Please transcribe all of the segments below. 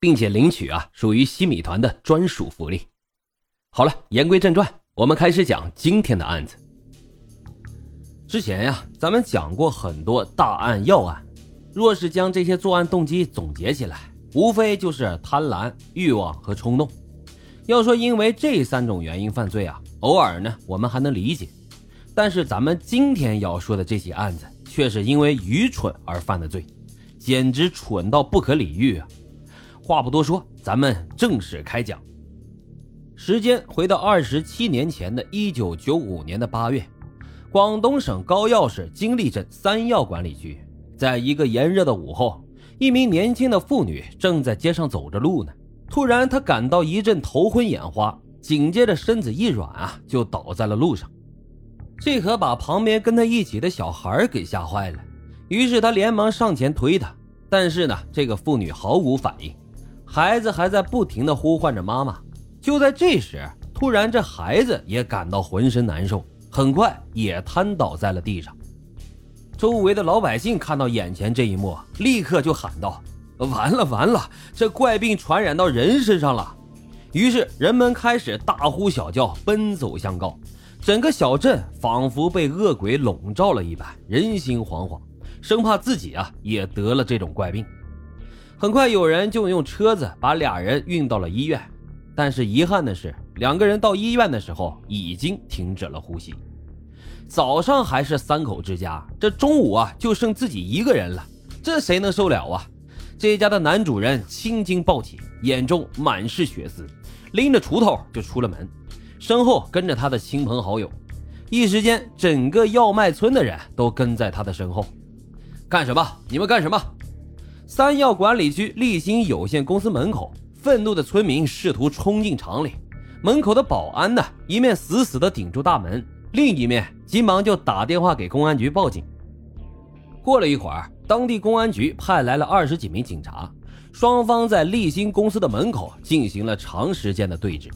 并且领取啊，属于西米团的专属福利。好了，言归正传，我们开始讲今天的案子。之前呀，咱们讲过很多大案要案，若是将这些作案动机总结起来，无非就是贪婪、欲望和冲动。要说因为这三种原因犯罪啊，偶尔呢我们还能理解，但是咱们今天要说的这起案子，却是因为愚蠢而犯的罪，简直蠢到不可理喻啊！话不多说，咱们正式开讲。时间回到二十七年前的一九九五年的八月，广东省高要市金利镇三要管理区，在一个炎热的午后，一名年轻的妇女正在街上走着路呢。突然，她感到一阵头昏眼花，紧接着身子一软啊，就倒在了路上。这可把旁边跟她一起的小孩给吓坏了。于是她连忙上前推她，但是呢，这个妇女毫无反应。孩子还在不停地呼唤着妈妈。就在这时，突然这孩子也感到浑身难受，很快也瘫倒在了地上。周围的老百姓看到眼前这一幕，立刻就喊道：“完了完了，这怪病传染到人身上了！”于是人们开始大呼小叫，奔走相告。整个小镇仿佛被恶鬼笼罩了一般，人心惶惶，生怕自己啊也得了这种怪病。很快，有人就用车子把俩人运到了医院，但是遗憾的是，两个人到医院的时候已经停止了呼吸。早上还是三口之家，这中午啊就剩自己一个人了，这谁能受了啊？这家的男主人青筋暴起，眼中满是血丝，拎着锄头就出了门，身后跟着他的亲朋好友，一时间整个药卖村的人都跟在他的身后。干什么？你们干什么？三药管理区立新有限公司门口，愤怒的村民试图冲进厂里。门口的保安呢，一面死死地顶住大门，另一面急忙就打电话给公安局报警。过了一会儿，当地公安局派来了二十几名警察，双方在立新公司的门口进行了长时间的对峙，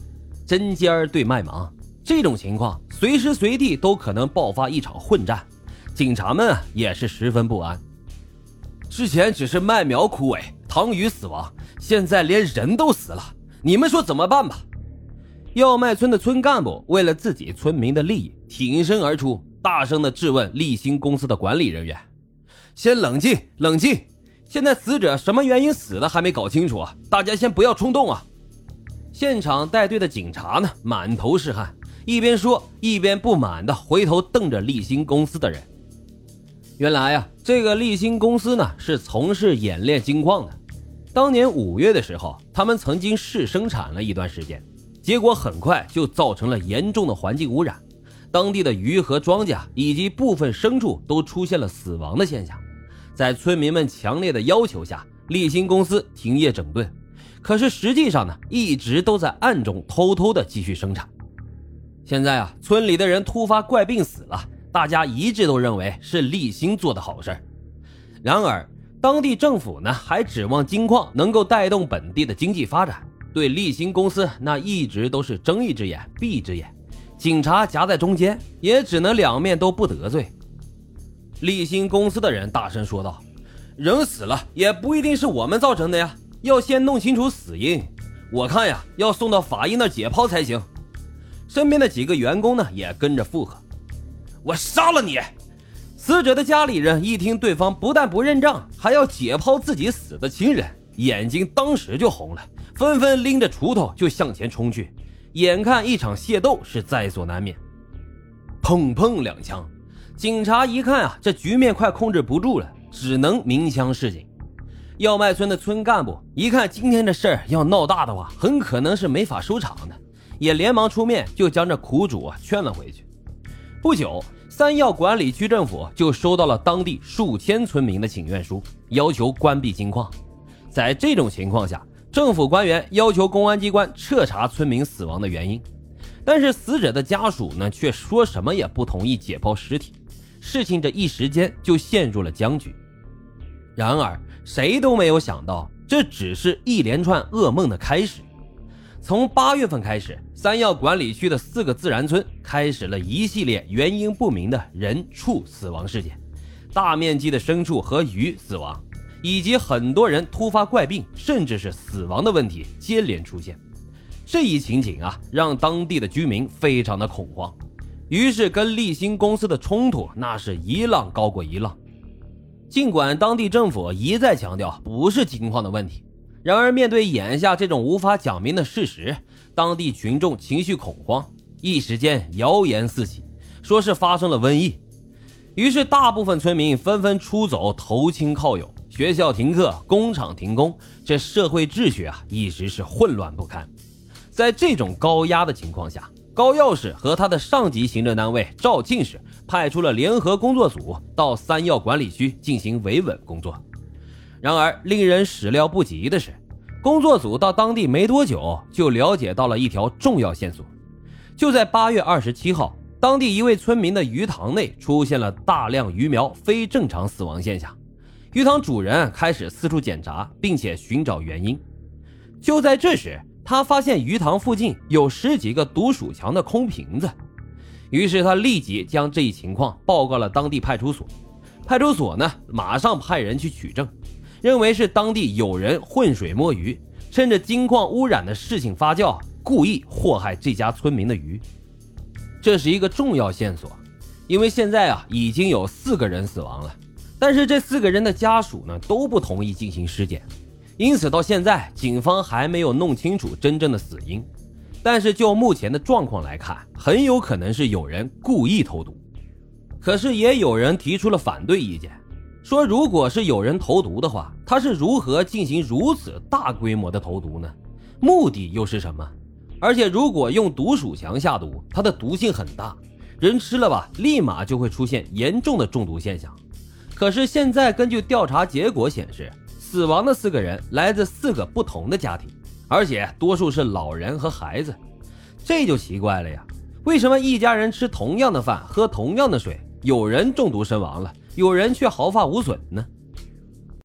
针尖儿对麦芒。这种情况随时随地都可能爆发一场混战，警察们也是十分不安。之前只是麦苗枯萎、塘鱼死亡，现在连人都死了，你们说怎么办吧？药麦村的村干部为了自己村民的利益，挺身而出，大声的质问立新公司的管理人员：“先冷静，冷静！现在死者什么原因死的还没搞清楚啊，大家先不要冲动啊！”现场带队的警察呢，满头是汗，一边说一边不满的回头瞪着立新公司的人。原来呀，这个立新公司呢是从事冶炼金矿的。当年五月的时候，他们曾经试生产了一段时间，结果很快就造成了严重的环境污染，当地的鱼和庄稼以及部分牲畜都出现了死亡的现象。在村民们强烈的要求下，立新公司停业整顿。可是实际上呢，一直都在暗中偷偷的继续生产。现在啊，村里的人突发怪病死了。大家一致都认为是立新做的好事然而当地政府呢还指望金矿能够带动本地的经济发展，对立新公司那一直都是睁一只眼闭一只眼，警察夹在中间，也只能两面都不得罪。立新公司的人大声说道：“人死了也不一定是我们造成的呀，要先弄清楚死因。我看呀，要送到法医那解剖才行。”身边的几个员工呢也跟着附和。我杀了你！死者的家里人一听对方不但不认账，还要解剖自己死的亲人，眼睛当时就红了，纷纷拎着锄头就向前冲去。眼看一场械斗是在所难免，砰砰两枪，警察一看啊，这局面快控制不住了，只能鸣枪示警。药麦村的村干部一看今天这事儿要闹大的话，很可能是没法收场的，也连忙出面就将这苦主啊劝了回去。不久，三要管理区政府就收到了当地数千村民的请愿书，要求关闭金矿。在这种情况下，政府官员要求公安机关彻查村民死亡的原因，但是死者的家属呢，却说什么也不同意解剖尸体。事情这一时间就陷入了僵局。然而，谁都没有想到，这只是一连串噩梦的开始。从八月份开始，三要管理区的四个自然村开始了一系列原因不明的人畜死亡事件，大面积的牲畜和鱼死亡。以及很多人突发怪病，甚至是死亡的问题接连出现，这一情景啊，让当地的居民非常的恐慌，于是跟立新公司的冲突那是一浪高过一浪。尽管当地政府一再强调不是金矿的问题，然而面对眼下这种无法讲明的事实，当地群众情绪恐慌，一时间谣言四起，说是发生了瘟疫，于是大部分村民纷纷出走投亲靠友。学校停课，工厂停工，这社会秩序啊，一直是混乱不堪。在这种高压的情况下，高要氏和他的上级行政单位赵庆氏派出了联合工作组到三要管理区进行维稳工作。然而，令人始料不及的是，工作组到当地没多久，就了解到了一条重要线索。就在八月二十七号，当地一位村民的鱼塘内出现了大量鱼苗非正常死亡现象。鱼塘主人开始四处检查，并且寻找原因。就在这时，他发现鱼塘附近有十几个毒鼠强的空瓶子，于是他立即将这一情况报告了当地派出所。派出所呢，马上派人去取证，认为是当地有人浑水摸鱼，趁着金矿污染的事情发酵，故意祸害这家村民的鱼。这是一个重要线索，因为现在啊，已经有四个人死亡了。但是这四个人的家属呢都不同意进行尸检，因此到现在警方还没有弄清楚真正的死因。但是就目前的状况来看，很有可能是有人故意投毒。可是也有人提出了反对意见，说如果是有人投毒的话，他是如何进行如此大规模的投毒呢？目的又是什么？而且如果用毒鼠强下毒，它的毒性很大，人吃了吧，立马就会出现严重的中毒现象。可是现在根据调查结果显示，死亡的四个人来自四个不同的家庭，而且多数是老人和孩子，这就奇怪了呀！为什么一家人吃同样的饭、喝同样的水，有人中毒身亡了，有人却毫发无损呢？